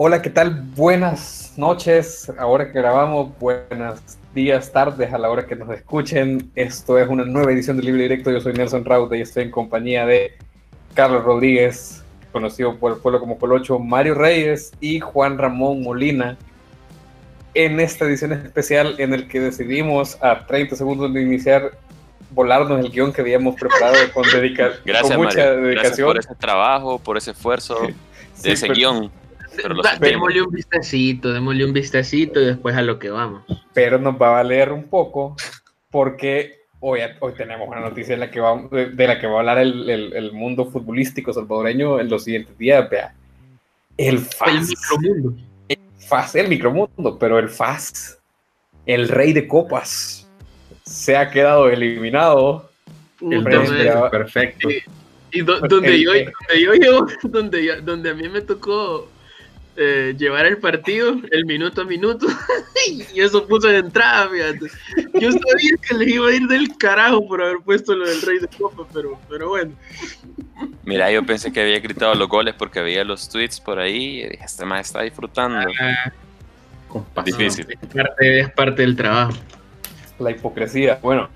Hola, ¿qué tal? Buenas noches. Ahora que grabamos, buenos días, tardes a la hora que nos escuchen. Esto es una nueva edición del Libre Directo. Yo soy Nelson Raute y estoy en compañía de Carlos Rodríguez, conocido por el pueblo como Colocho, Mario Reyes y Juan Ramón Molina. En esta edición especial en el que decidimos a 30 segundos de iniciar volarnos el guion que habíamos preparado con, dedica Gracias, con mucha Mario. dedicación. Gracias por ese trabajo, por ese esfuerzo de Sí, ese pero- guion. Pero lo Da- sentimos. démosle un vistacito, démosle un vistacito y después a lo que vamos. pero nos va a valer un poco porque hoy, hoy tenemos una noticia de la que va, de, la que va a hablar el, el- el mundo futbolístico salvadoreño en los siguientes días. Vea. El El FAS, micromundo. FAS, el micromundo, pero el FAS, el rey de copas, se ha quedado eliminado. El Perfecto. y do- Pues, donde, el- yo, el- donde yo llevo- donde, yo- donde a mí me tocó eh, llevar el partido, el minuto a minuto, y eso puse de entrada, fíjate. Yo sabía que les iba a ir del carajo por haber puesto lo del Rey de Copa, pero, pero bueno. Mira, yo pensé que había gritado los goles porque veía los tweets por ahí y dije, este más está disfrutando. Pasión. Difícil. Es parte, es parte del trabajo. La hipocresía. Bueno,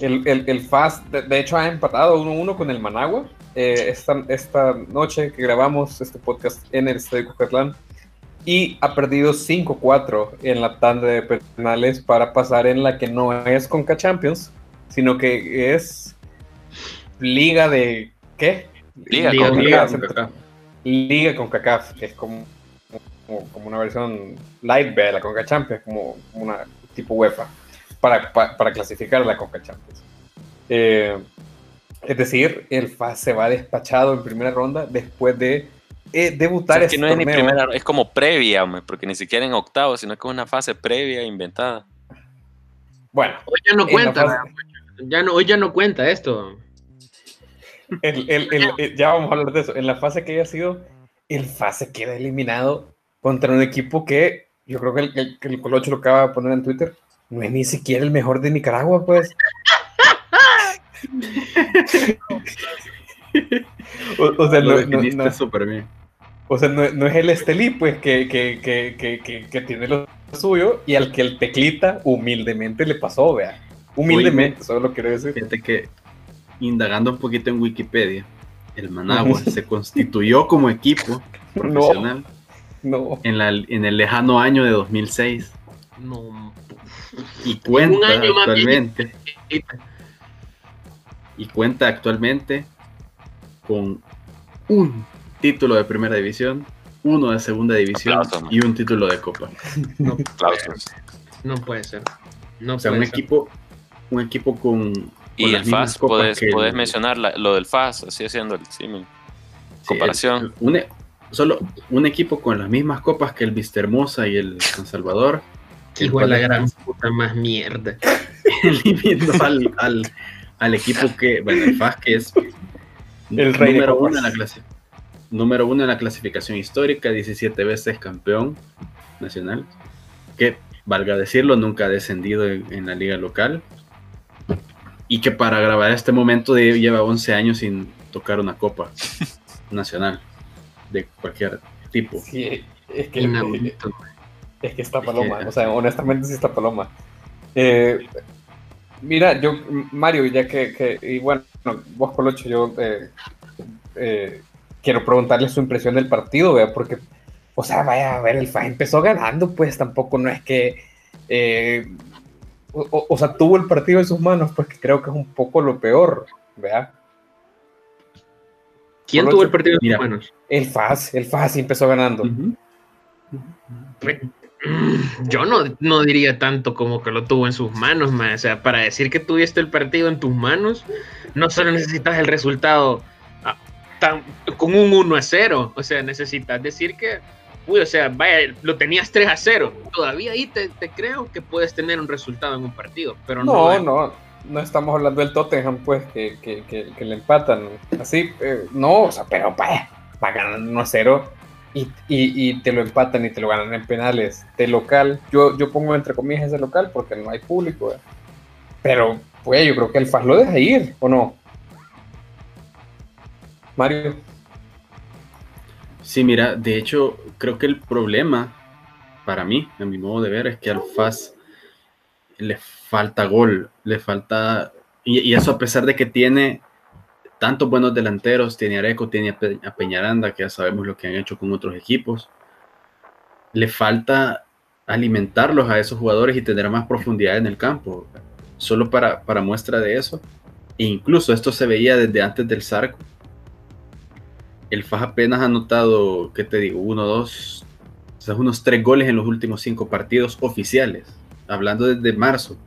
el, el, el FAS, de, de hecho, ha empatado 1-1 con el Managua. eh, esta, esta noche que grabamos este podcast en el Estadio Cucatlán. Y ha perdido 5-4 en la tanda de penales para pasar en la que no es Conca Champions, sino que es Liga de. ¿Qué? Liga Liga- con Liga, Kaká. Liga con CACAF, que es como, como, como una versión light de la Conca Champions, como como una tipo UEFA, para, pa- para, clasificar a la Conca Champions. Eh, es decir, el FAS se va despachado en primera ronda después de eh, O debutar sea, es que este no es ni torneo. primera, es como previa, hombre, porque ni siquiera en octavos, sino que es una fase previa inventada. Bueno, Hoy ya no cuenta, fase- ya no, hoy ya no cuenta esto. el- el- el- el- ya vamos a hablar de eso. En la fase que haya sido, el FAS se queda eliminado contra un equipo que yo creo que el, el, que el Colocho lo acaba de poner en Twitter. No es ni siquiera el mejor de Nicaragua, pues. o, o sea, Lo no, no- definiste no- súper bien. o sea, no- no es el Estelí, pues, que, que, que, que, que, que tiene lo suyo y al que el teclita humildemente le pasó, vea. Humildemente, solo quiero decir. Fíjate que indagando un poquito en Wikipedia, el Managua se constituyó como equipo profesional No. en, la, en el lejano año de 2006 No. y cuenta año más actualmente y cuenta actualmente con un título de primera división, uno de segunda división Aplausos, y un título de copa. No, puede ser. No O sea, puede un ser. equipo, un equipo con, con Y el FAS, el- podés mencionar la- lo del FAS, así haciendo el símil. Sí, comparación. el- un, e- solo un equipo con las mismas copas que el Vistahermosa y el San Salvador. Hijo de la gran puta más mierda. eliminó al, al, al equipo que, bueno, el FAS que es El rey número, uno en la clase, número uno en la clasificación histórica, 17 veces campeón nacional, que, valga decirlo, nunca ha descendido en, en la liga local, y que para grabar este momento de- lleva 11 años sin tocar una copa nacional de cualquier tipo. Sí, es que, Inaudito. Es que está Es paloma. O sea, honestamente sí está paloma. Eh, mira, yo, Mario, ya que, que- y bueno, vos Colocho, yo eh, eh, quiero preguntarle su impresión del partido, vea, porque, o sea, vaya a ver, el FA empezó ganando, pues tampoco no es que, eh, o, sea, tuvo el partido en sus manos, pues que creo que es un poco lo peor, vea. ¿Quién Colocho, tuvo el partido en sus manos? El FAS, el FAS sí empezó ganando. Mm, Yo no, no diría tanto como que lo tuvo en sus manos, man. O sea, para decir que tuviste el partido en tus manos, no solo necesitas el resultado ah, tan- con un 1 a 0. O sea, necesitas decir que, uy, o sea, vaya, lo tenías 3 a 0. Todavía ahí te, te creo que puedes tener un resultado en un partido, pero no. No, eh. no, no estamos hablando del Tottenham, pues, que, que, que, que le empatan. Así, eh, no, o sea, pero pa, va ganando 1 a 0 y, te lo empatan y te lo ganan en penales. De local, yo, yo pongo entre comillas ese local porque no hay público, pero, pues, yo creo que el FAS lo deja ir, ¿o no? Mario. Sí, mira, de hecho, creo que el problema para mí, a mi modo de ver, es que al FAS le falta gol, le falta, y, eso a pesar de que tiene tantos buenos delanteros, tiene Areco, tiene a Peñaranda, que ya sabemos lo que han hecho con otros equipos, le falta alimentarlos a esos jugadores y tener más profundidad en el campo. Solo para, para muestra de eso, e incluso esto se veía desde antes del Zarco, el FAS apenas ha anotado, ¿qué te digo? Uno, dos, unos tres goles en los últimos cinco partidos oficiales, hablando desde marzo.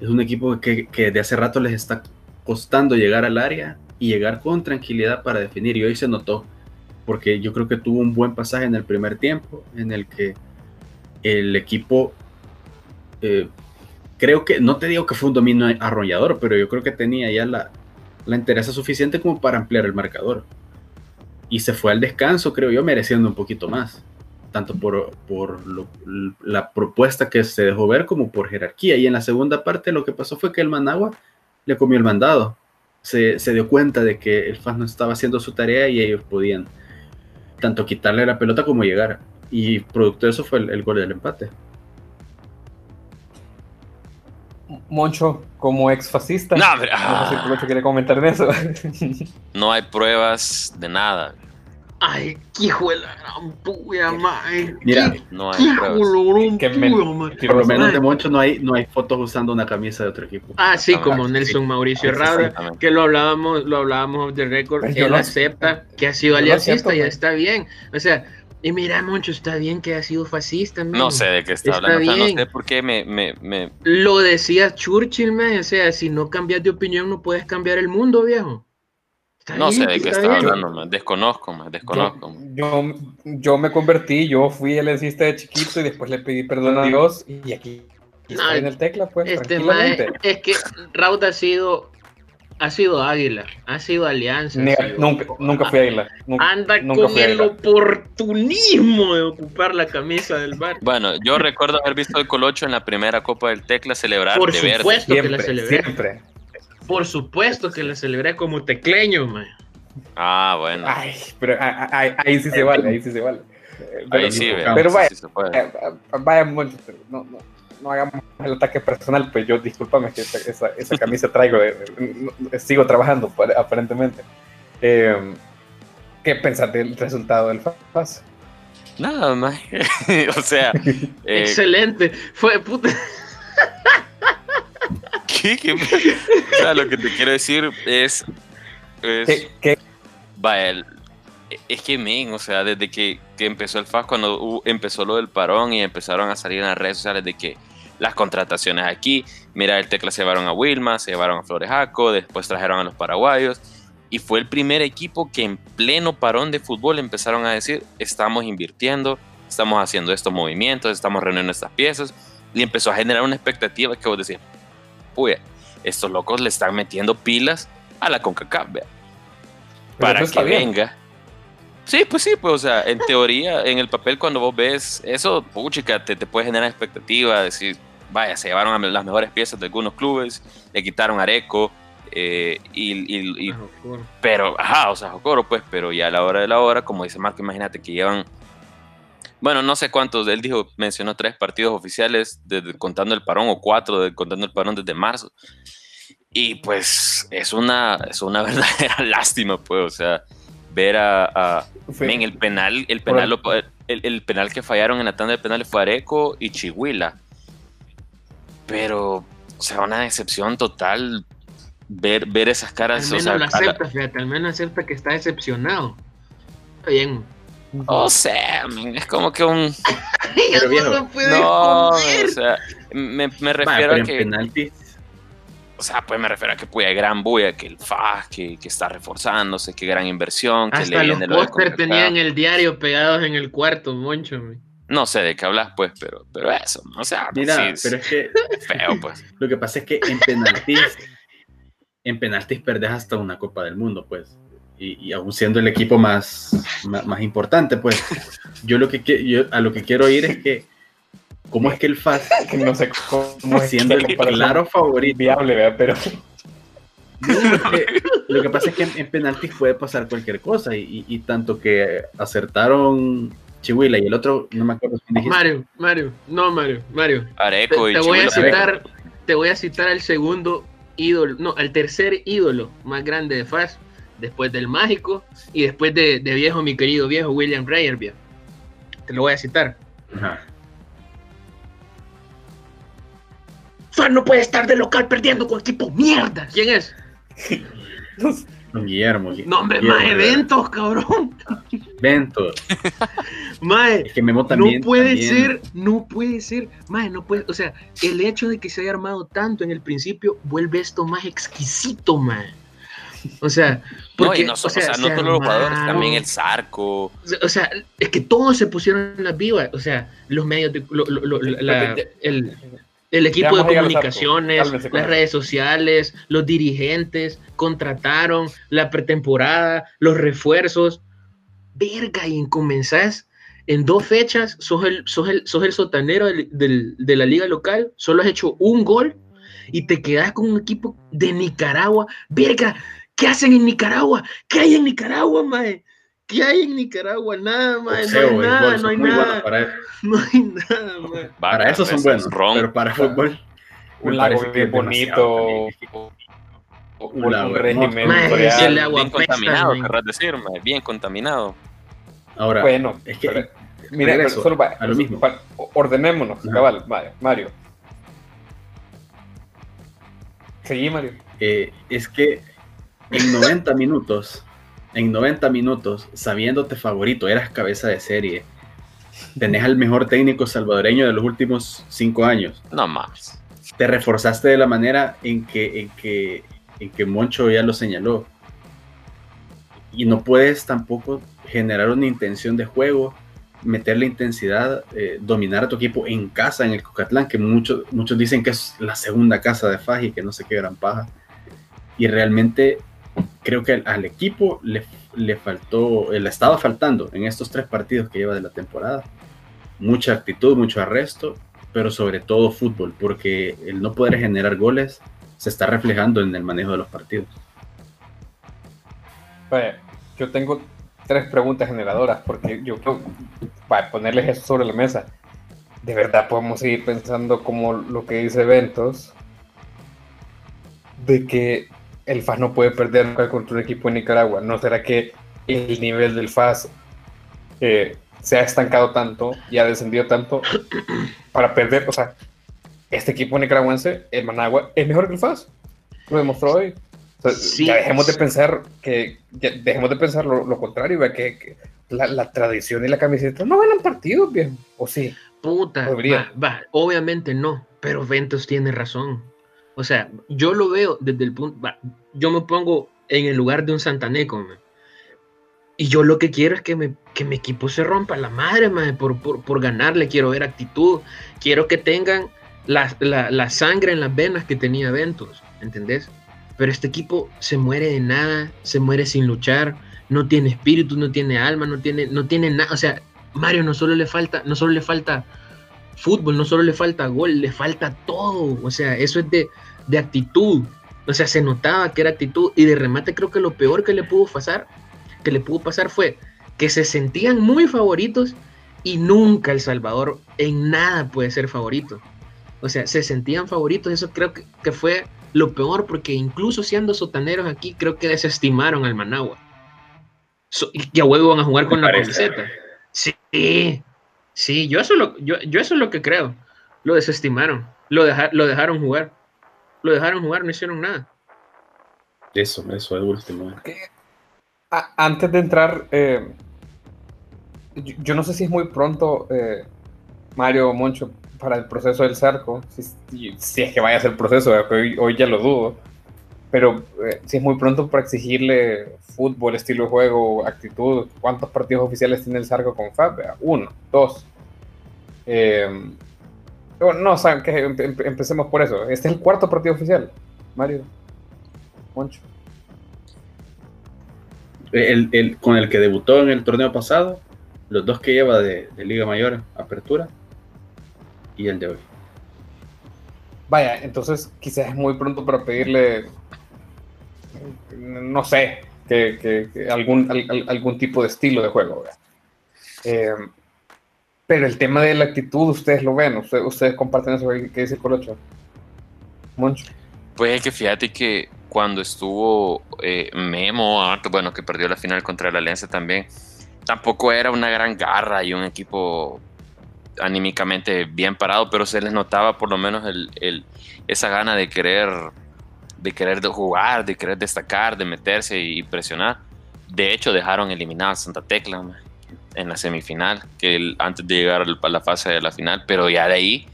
Es un equipo que, que de hace rato les está costando llegar al área y llegar con tranquilidad para definir. Y hoy se notó, porque yo creo que tuvo un buen pasaje en el primer tiempo, en el que el equipo, eh, creo que, no te digo que fue un dominio arrollador, pero yo creo que tenía ya la, la interés suficiente como para ampliar el marcador. Y se fue al descanso, creo yo, mereciendo un poquito más tanto por, por la propuesta que se dejó ver como por jerarquía. Y en la segunda parte lo que pasó fue que el Managua le comió el mandado. Se, se dio cuenta de que el FAS no estaba haciendo su tarea y ellos podían tanto quitarle la pelota como llegar. Y producto de eso fue el, gol del empate. Moncho, como ex fascista, no, no sé si quiere comentar en eso. no hay pruebas de nada. Ay, qué hijo de la gran puya, mae. Mira, no hay que Por lo menos de mucho no hay, no hay fotos usando una camisa de otro equipo. Ah, sí, como Nelson Mauricio Rada, que lo hablábamos, lo hablábamos de récord. Él acepta que ha sido aliancista, ya está bien. O sea, y mira, Moncho, está bien que ha sido fascista. No sé de qué está, hablando. no sé por qué me, me, me... Lo decía Churchill, man. O sea, si no cambias de opinión, no puedes cambiar el mundo, viejo. No sé de qué está hablando, desconozco, me desconozco. Yo, yo, me convertí, yo fui el encista de chiquito y después le pedí perdón a Dios y aquí, está en el tecla, pues. Este es que Raúl ha sido ha sido águila, ha sido alianza. nunca, nunca fui águila. anda con el oportunismo de ocupar la camisa del bar. Bueno, yo recuerdo haber visto el Colocho en la primera Copa del Tecla celebrar Por de supuesto verde. que la celebré. Siempre. Por supuesto que la celebré como tecleño, man. Ah, bueno. Ay, pero ahí, sí se vale, ahí sí se vale. ahí sí, pero vaya, eh, vaya, no, no, no, hagamos el ataque personal, pues yo discúlpame que esa, esa, camisa traigo, sigo trabajando aparentemente. Eh, ¿Qué pensás del resultado del FAS? Nada más. o sea, eh, excelente. Fue puta. Lo que te quiero decir es. es Vaya, es que, men, o sea, desde que, empezó el FAS, cuando empezó lo del parón y empezaron a salir en las redes sociales de que las contrataciones aquí, mira, el Tecla se llevaron a Wilma, se llevaron a Florejaco, después trajeron a los paraguayos. Y fue el primer equipo que en pleno parón de fútbol empezaron a decir, estamos invirtiendo, estamos haciendo estos movimientos, estamos reuniendo estas piezas. Y empezó a generar una expectativa que vos decís, puya, estos locos le están metiendo pilas a la CONCACAF, vea. Para que venga. Sí, pues sí, pues, o sea, en teoría, en el papel, cuando vos ves eso, puchica, te, te puede generar expectativa, decir, vaya, se llevaron a las mejores piezas de algunos clubes, le quitaron Areco, eh, y, y, pero, ajá, o sea, Jocoro, pues, pero ya a la hora de la hora, como dice Marco, imagínate que llevan bueno, no sé cuántos, él dijo, mencionó tres partidos oficiales, contando el parón, o cuatro, contando el parón desde marzo. Y pues es una, es una verdadera lástima, pues, o sea, ver a, en el penal, el penal, el, penal que fallaron en la tanda de penales fue Areco y Chihuila. Pero, o sea, una decepción total ver, ver esas caras. Al menos o lo acepta, fíjate, al menos acepta que está decepcionado. Está bien. O sea, es como que un. Pero viejo, no, o sea, me, me refiero a que. Penalti. O sea, pues me refiero a que puya gran bulla, que el FAS, que, que, está reforzándose, que gran inversión, que Hasta le los póster tenían el diario pegados en el cuarto, moncho. No sé de qué hablas, pues, pero, pero eso, o sea, Mira, pero es que. Feo, pues. Lo que pasa es que en penaltis. en penaltis perdés hasta una Copa del Mundo, pues y, aún siendo el equipo más, más, importante, pues yo lo que yo, a lo que quiero ir es que cómo es que el FAS no sé cómo siendo el claro favorito viable, pero lo que pasa es que en, penaltis puede pasar cualquier cosa y, tanto que acertaron Chihuila y el otro, no me acuerdo Mario, Mario, no Mario, Mario. Areco te, te voy a citar, te voy a citar al segundo ídolo, no, al tercer ídolo más grande de FAS, después del mágico y después de, viejo, mi querido viejo William Reyer. Te lo voy a citar. Ajá. FAS no puede estar de local perdiendo con equipo mierda. ¿Quién es? Guillermo. No, hombre, más eventos, cabrón. Eventos. Mae, es que Memo también, no puede ser, no puede ser, mae, no puede, o sea, el hecho de que se haya armado tanto en el principio vuelve esto más exquisito, mae. O sea, porque, no, o sea, no todos los jugadores, también el Zarco. O sea, es que todos se pusieron en las vivas, o sea, los medios, de, el, el equipo de comunicaciones, las redes sociales, los dirigentes, contrataron la pretemporada, los refuerzos. Verga, y comenzás en dos fechas, sos el, sos el, sos el sotanero de la liga local, solo has hecho un gol y te quedas con un equipo de Nicaragua. Verga, ¿qué hacen en Nicaragua? ¿Qué hay en Nicaragua, mae? ¿Qué hay en Nicaragua? Nada, mae. no hay nada, no hay nada. No hay nada, Para eso son buenos, pero para fútbol. Un lago bien bonito. Un, lago, régimen real. bien contaminado, querrás decir, bien contaminado. Ahora, bueno, es que mira, solo va, a lo mismo. ordenémonos, cabal, Mario. Seguí, Mario. Eh, es que en 90 minutos, en 90 minutos, sabiéndote favorito, eras cabeza de serie, tenés al mejor técnico salvadoreño de los últimos cinco años. No más. Te reforzaste de la manera en que, en que, en que Moncho ya lo señaló. Y no puedes tampoco generar una intención de juego, meter la intensidad, eh, dominar a tu equipo en casa, en el Cocatlán, que muchos, muchos dicen que es la segunda casa de Faji, que no sé qué gran paja. Y realmente creo que al, equipo le, le, faltó, le estaba faltando en estos tres partidos que lleva de la temporada. Mucha actitud, mucho arresto, pero sobre todo fútbol, porque el no poder generar goles se está reflejando en el manejo de los partidos. yo tengo tres preguntas generadoras, porque yo quiero para ponerles eso sobre la mesa. De verdad podemos seguir pensando como lo que dice Ventos, de que el FAS no puede perder contra un equipo en Nicaragua. ¿No será que el nivel del FAS eh, se ha estancado tanto y ha descendido tanto para perder? O sea, este equipo nicaragüense, el Managua, es mejor que el FAS. Lo demostró hoy ya dejemos de pensar que dejemos de pensar lo, contrario, que, la, tradición y la camiseta no ganan partidos, bien, o sí. Puta, va, obviamente no, pero Ventos tiene razón. O sea, yo lo veo desde el punto, yo me pongo en el lugar de un Santaneco, y yo lo que quiero es que, me, que mi equipo se rompa la madre, por, por, por, ganarle, quiero ver actitud, quiero que tengan la, la, la sangre en las venas que tenía Ventos, ¿entendés? Pero este equipo se muere de nada, se muere sin luchar, no tiene espíritu, no tiene alma, no tiene, no tiene nada. O sea, Mario no solo le falta, no solo le falta fútbol, no solo le falta gol, le falta todo. O sea, eso es de, de actitud. O sea, se notaba que era actitud. Y de remate creo que lo peor que le pudo pasar, que le pudo pasar fue que se sentían muy favoritos y nunca El Salvador en nada puede ser favorito. O sea, se sentían favoritos. Eso creo que, que fue lo peor, porque incluso siendo sotaneros aquí, creo que desestimaron al Managua. y a huevo van a jugar con la camiseta. Sí, sí, yo eso, lo, yo, eso es lo que creo. Lo desestimaron, lo, lo dejaron jugar. Lo dejaron jugar, no hicieron nada. Eso, eso es último. Antes de entrar, eh, yo, no sé si es muy pronto, eh, Mario Moncho, para el proceso del Zarco, si, es que vaya a ser el proceso, hoy, hoy ya lo dudo, pero eh, si es muy pronto para exigirle fútbol, estilo de juego, actitud, ¿cuántos partidos oficiales tiene el Zarco con Fab? Uno, dos. Eh, no, saben que empecemos por eso. Este es el cuarto partido oficial, Mario. Moncho. El, con el que debutó en el torneo pasado, los dos que lleva de, de Liga Mayor, Apertura, y el de hoy. Vaya, entonces quizás es muy pronto para pedirle no sé, que, algún, algún tipo de estilo de juego. Eh, pero el tema de la actitud, ustedes lo ven, ustedes, comparten eso que dice Colocho. Mucho. Pues es que fíjate que cuando estuvo eh, Memo, ah, bueno, que perdió la final contra la Alianza también, tampoco era una gran garra y un equipo anímicamente bien parado, pero se les notaba por lo menos el, esa gana de querer, de querer jugar, de querer destacar, de meterse y presionar. De hecho, dejaron eliminar a Santa Tecla en la semifinal, que antes de llegar a la fase de la final, pero ya de ahí,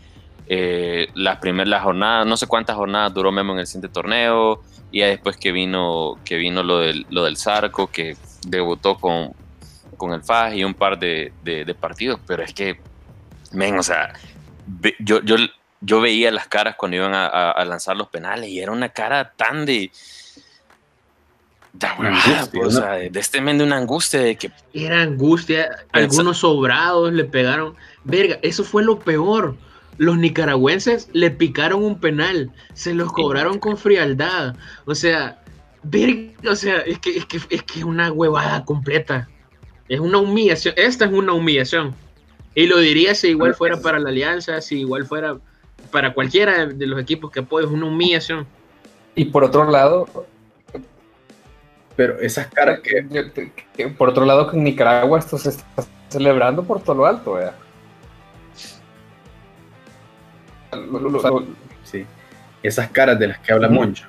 eh, las primeras jornadas, no sé cuántas jornadas duró Memo en el siguiente torneo, y ya después que vino, que vino lo, del, lo del Zarco, que debutó con, con el FAS y un par de, de, partidos, pero es que, men, o sea, yo, yo, yo veía las caras cuando iban a, a lanzar los penales y era una cara tan de de, este men de una angustia de que. Era angustia. Algunos sobrados le pegaron. Verga, eso fue lo peor. Los nicaragüenses le picaron un penal. Se los cobraron con frialdad. O sea, verga, o sea, es que es, que, es que una huevada completa. Es una humillación. Esta es una humillación. Y lo diría si igual fuera para la alianza, si igual fuera para cualquiera de los equipos que apoyo, es una humillación. Y por otro lado, pero esas caras que... Por otro lado, que en Nicaragua esto se está celebrando por todo lo alto, ¿verdad? Sí. Esas caras de las que habla Moncho,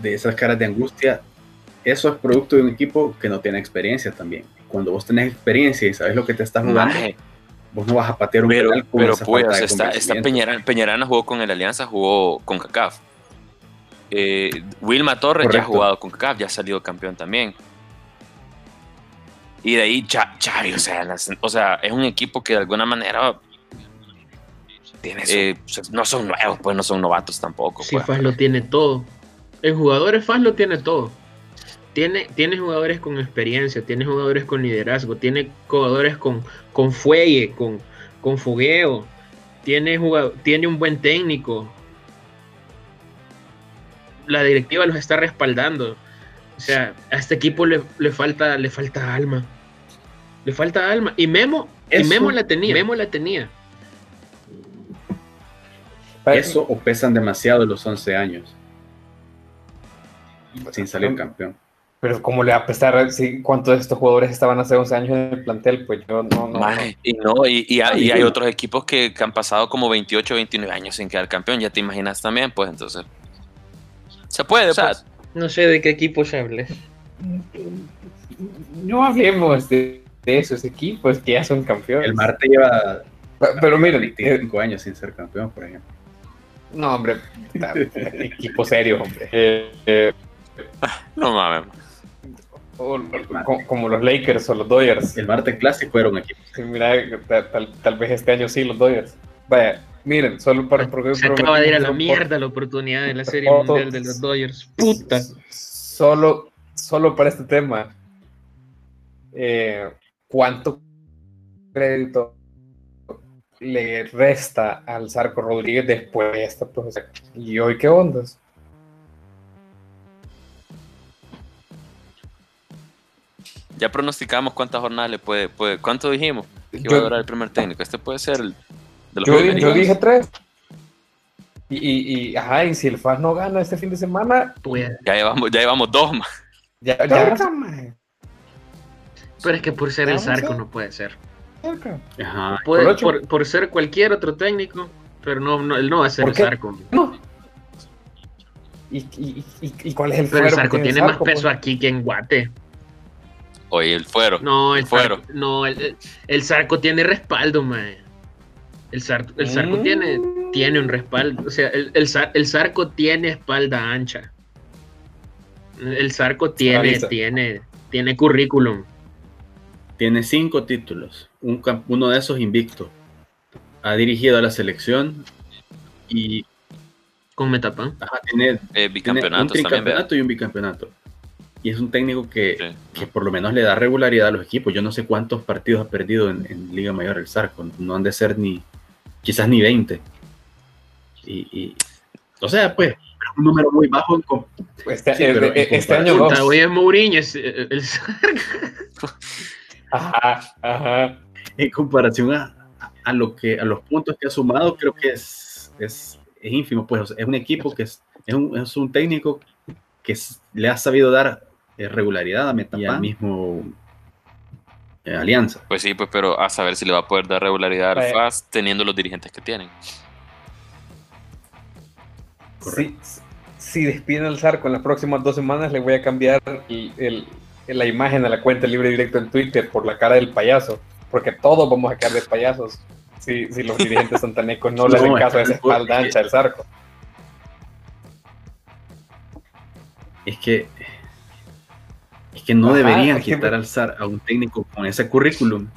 de esas caras de angustia, eso es producto de un equipo que no tiene experiencia también. Cuando vos tenés experiencia y sabes lo que te estás jugando, vos no vas a patear un pero, Pero pues, esta, Peñarana, Peñarana jugó con el Alianza, jugó con CACAF eh, Wilma Torres ya ha jugado con CAF, ya ha salido campeón también. Y de ahí Chavi, o sea, o sea, es un equipo que de alguna manera eh, no son nuevos, pues no son novatos tampoco. Sí, pues. FAS lo tiene todo. En jugadores FAS lo tiene todo. Tiene, tiene jugadores con experiencia, tiene jugadores con liderazgo, tiene jugadores con, con fuelle, con, con fogueo, tiene, tiene un buen técnico, la directiva los está respaldando. O sea, a este equipo le, falta, le falta alma. Le falta alma. Y Memo, y Memo la tenía. Memo la tenía. Eso o pesan demasiado los 11 años. Sin salir campeón. Pero como le va a pesar si, cuántos de estos jugadores estaban hace 11 años en el plantel, pues yo no... no, y no, y, hay, hay, otros equipos que, que, han pasado como 28, 29 años sin quedar campeón, ya te imaginas también, pues entonces... Se puede, pues. No sé de qué equipo se hable. No hablemos de, esos equipos que ya son campeones. El Marte lleva. Pero, miren. 25 eh, años sin ser campeón, por ejemplo. No, hombre. equipo serio, hombre. Eh, eh, no mames. como, los Lakers o los Dodgers. El Marte Clásico era un equipo. mira, tal, tal, vez este año sí, los Dodgers. Vaya, Miren, solo para. Porque Se acaba de ir a la mierda la oportunidad de la Serie Mundial de los Dodgers. Puta. Solo, solo para este tema. Eh, ¿Cuánto crédito le resta al Zarco Rodríguez después de esta profesión? ¿Y hoy qué ondas? Ya pronosticamos cuántas jornadas le puede. puede ¿Cuánto dijimos? Que iba a durar el primer técnico. Este puede ser el yo, dije tres. Y, y, ajá, y si el FAS no gana este fin de semana, pues. Ya llevamos, ya llevamos dos más. Ya, ya. Pero es que por ser el Zarco no puede ser. Ajá. por, por, ser cualquier otro técnico, pero no, no él no va a ser el Zarco. No. ¿Y, y, y, cuál es el Pero el Zarco tiene más peso pues? aquí que en Guate. Oye, el fuero. No, el, fuero. no, el, el, Zarco tiene respaldo, man. El, el Zarco mm. tiene, tiene un respaldo, o sea, el, el, Zarco tiene espalda ancha. El Zarco tiene, tiene, tiene currículum. Tiene cinco títulos, un, uno de esos invicto. Ha dirigido a la selección y... Con Metapan. tiene, eh, un tricampeonato y un bicampeonato. Y es un técnico que, que, por lo menos le da regularidad a los equipos. Yo no sé cuántos partidos ha perdido en, en Liga Mayor el Zarco. No han de ser ni, quizás ni 20. Y, o sea, pues, un número muy bajo. Este, eh, este año no. es Mourinho, es el Ajá, ajá. En comparación a, a, lo que, a los puntos que ha sumado, creo que es, es, es ínfimo. Pues es un equipo que es, es, un, es un técnico que le ha sabido dar eh, regularidad a Metapan mismo eh, Alianza. Pues sí, pues pero a saber si le va a poder dar regularidad al FAS teniendo los dirigentes que tienen. Si, si despiden al Zarco en las próximas dos semanas, le voy a cambiar el, la imagen de la cuenta libre directo en Twitter por la cara del payaso, porque todos vamos a quedar de payasos si, si los dirigentes santanecos no, no le hacen caso a esa espalda ancha del Zarco. Es que que no deberían quitar al SAR a un técnico con ese currículum.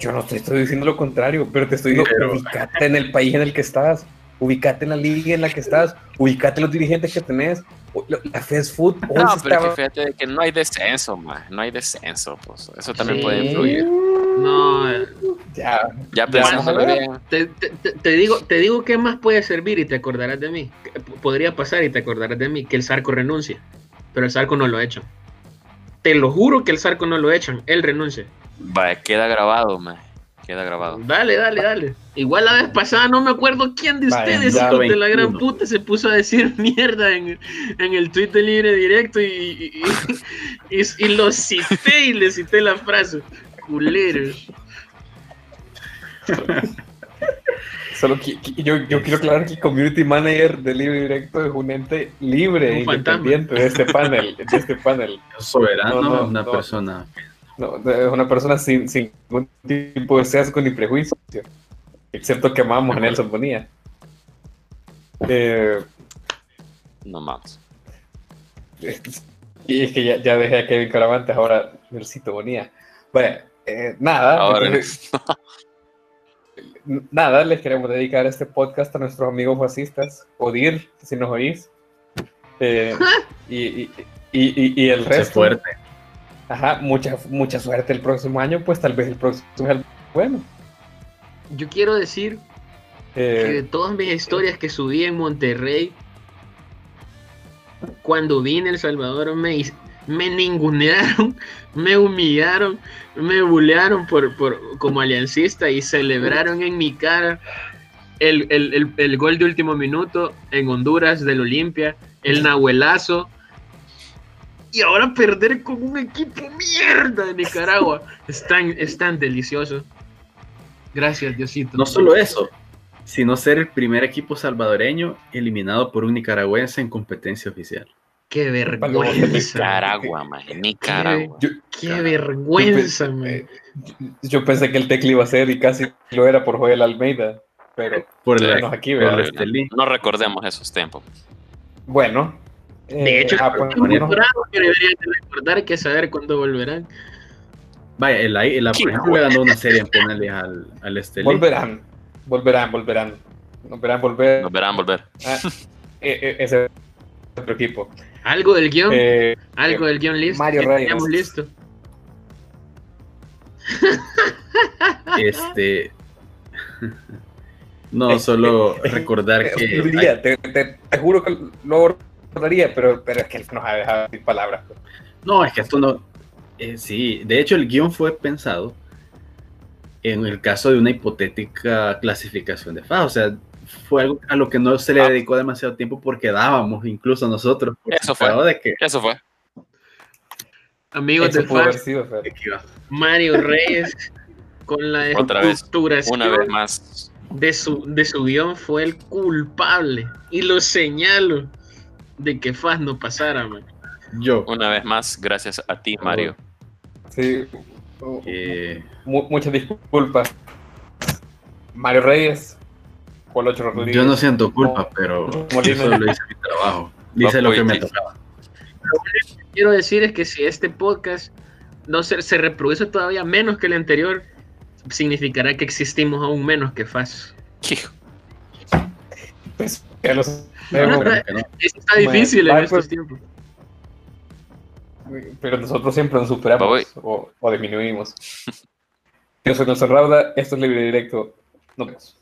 yo no te estoy diciendo lo contrario, pero te estoy diciendo, ubicate en el país en el que estás, ubicate en la liga en la que estás, ubicate los dirigentes que tenés, la fast food. No, pero fíjate que no hay descenso, man. no hay descenso, pues eso también puede influir. No, ya, ya pensándolo bien. Te, te, te, digo, te digo qué más puede servir y te acordarás de mí. Podría pasar y te acordarás de mí que el Sarco renuncia, pero el Sarco no lo ha hecho. Te lo juro que el Zarco no lo echan, él renuncia. Va, queda grabado, man. Queda grabado. Dale, dale, dale. Igual la vez pasada no me acuerdo quién de ustedes, de la gran puta, se puso a decir mierda en, en el Twitter libre directo y, y, y, lo cité y le cité la frase. Culero. Solo yo, yo, quiero aclarar que el community manager de Libre Directo es un ente libre e independiente de este panel. De este panel. Soberano, no, una persona. No, es una persona sin, sin ningún tipo de sesgo ni prejuicio. Excepto que amamos a Nelson Bonilla. Eh, no más. Y es que ya, ya dejé a Kevin Caravantes, ahora necesito Bonilla. Bueno, eh, nada. Ahora. Nada, les queremos dedicar este podcast a nuestros amigos fascistas, Odir, si nos oís. Eh, y, y, el resto. fuerte. Ajá, mucha, mucha suerte el próximo año, pues tal vez el próximo es el bueno. Yo quiero decir eh, que de todas mis historias que subí en Monterrey, cuando vine a El Salvador me, me ningunearon, me humillaron, me bulearon por, por, como aliancista y celebraron en mi cara el, el, el, gol de último minuto en Honduras del Olimpia, el Nahuelazo. Y ahora perder con un equipo mierda de Nicaragua. Es tan, es tan delicioso. Gracias, Diosito. No solo eso, sino ser el primer equipo salvadoreño eliminado por un nicaragüense en competencia oficial. Qué vergüenza. Nicaragua, man. Nicaragua. qué vergüenza, man. Yo, pensé que el Tecli iba a ser y casi lo era por Joel Almeida. Pero por el, aquí, no, recordemos esos tiempos. Bueno. De eh, hecho, ah, pues, que deberían recordar que saber cuándo volverán. Vaya, el, el, por ejemplo, le ganó una serie en penales al, al Estelí. Volverán, volverán, volverán. Volverán, volver. Volverán, volver. Ah, e, e, ese otro equipo. ¿Algo del guion? Eh, ¿Algo del guion listo? Mario Reyes. listo. Este. No, solo recordar que. te, juro que lo recordaría, pero, pero es que él nos ha dejado sin palabras. Pues. No, es que esto no. Eh, sí, de hecho, el guion fue pensado en el caso de una hipotética clasificación de FA. O sea, fue algo a lo que no se le ah. dedicó demasiado tiempo porque dábamos incluso nosotros. Eso fue. De que... Eso fue. Amigos de Mario Reyes con la estructuración una vez más de su, de su guion fue el culpable y lo señalo de que Faz no pasara, man. Yo. Una vez más, gracias a ti, Mario. Sí. muchas disculpas. Mario Reyes, yo no siento culpa, pero solo hice mi trabajo. Dice lo que me tocaba. Lo que quiero decir es que si este podcast no se, se reproduce todavía menos que el anterior, significará que existimos aún menos que FAS. Pues, ya está difícil en estos pues, tiempos. Pero nosotros siempre nos superamos o, o, disminuimos. Yo soy Nelson Rauda, esto es Libre Directo. Nos vemos.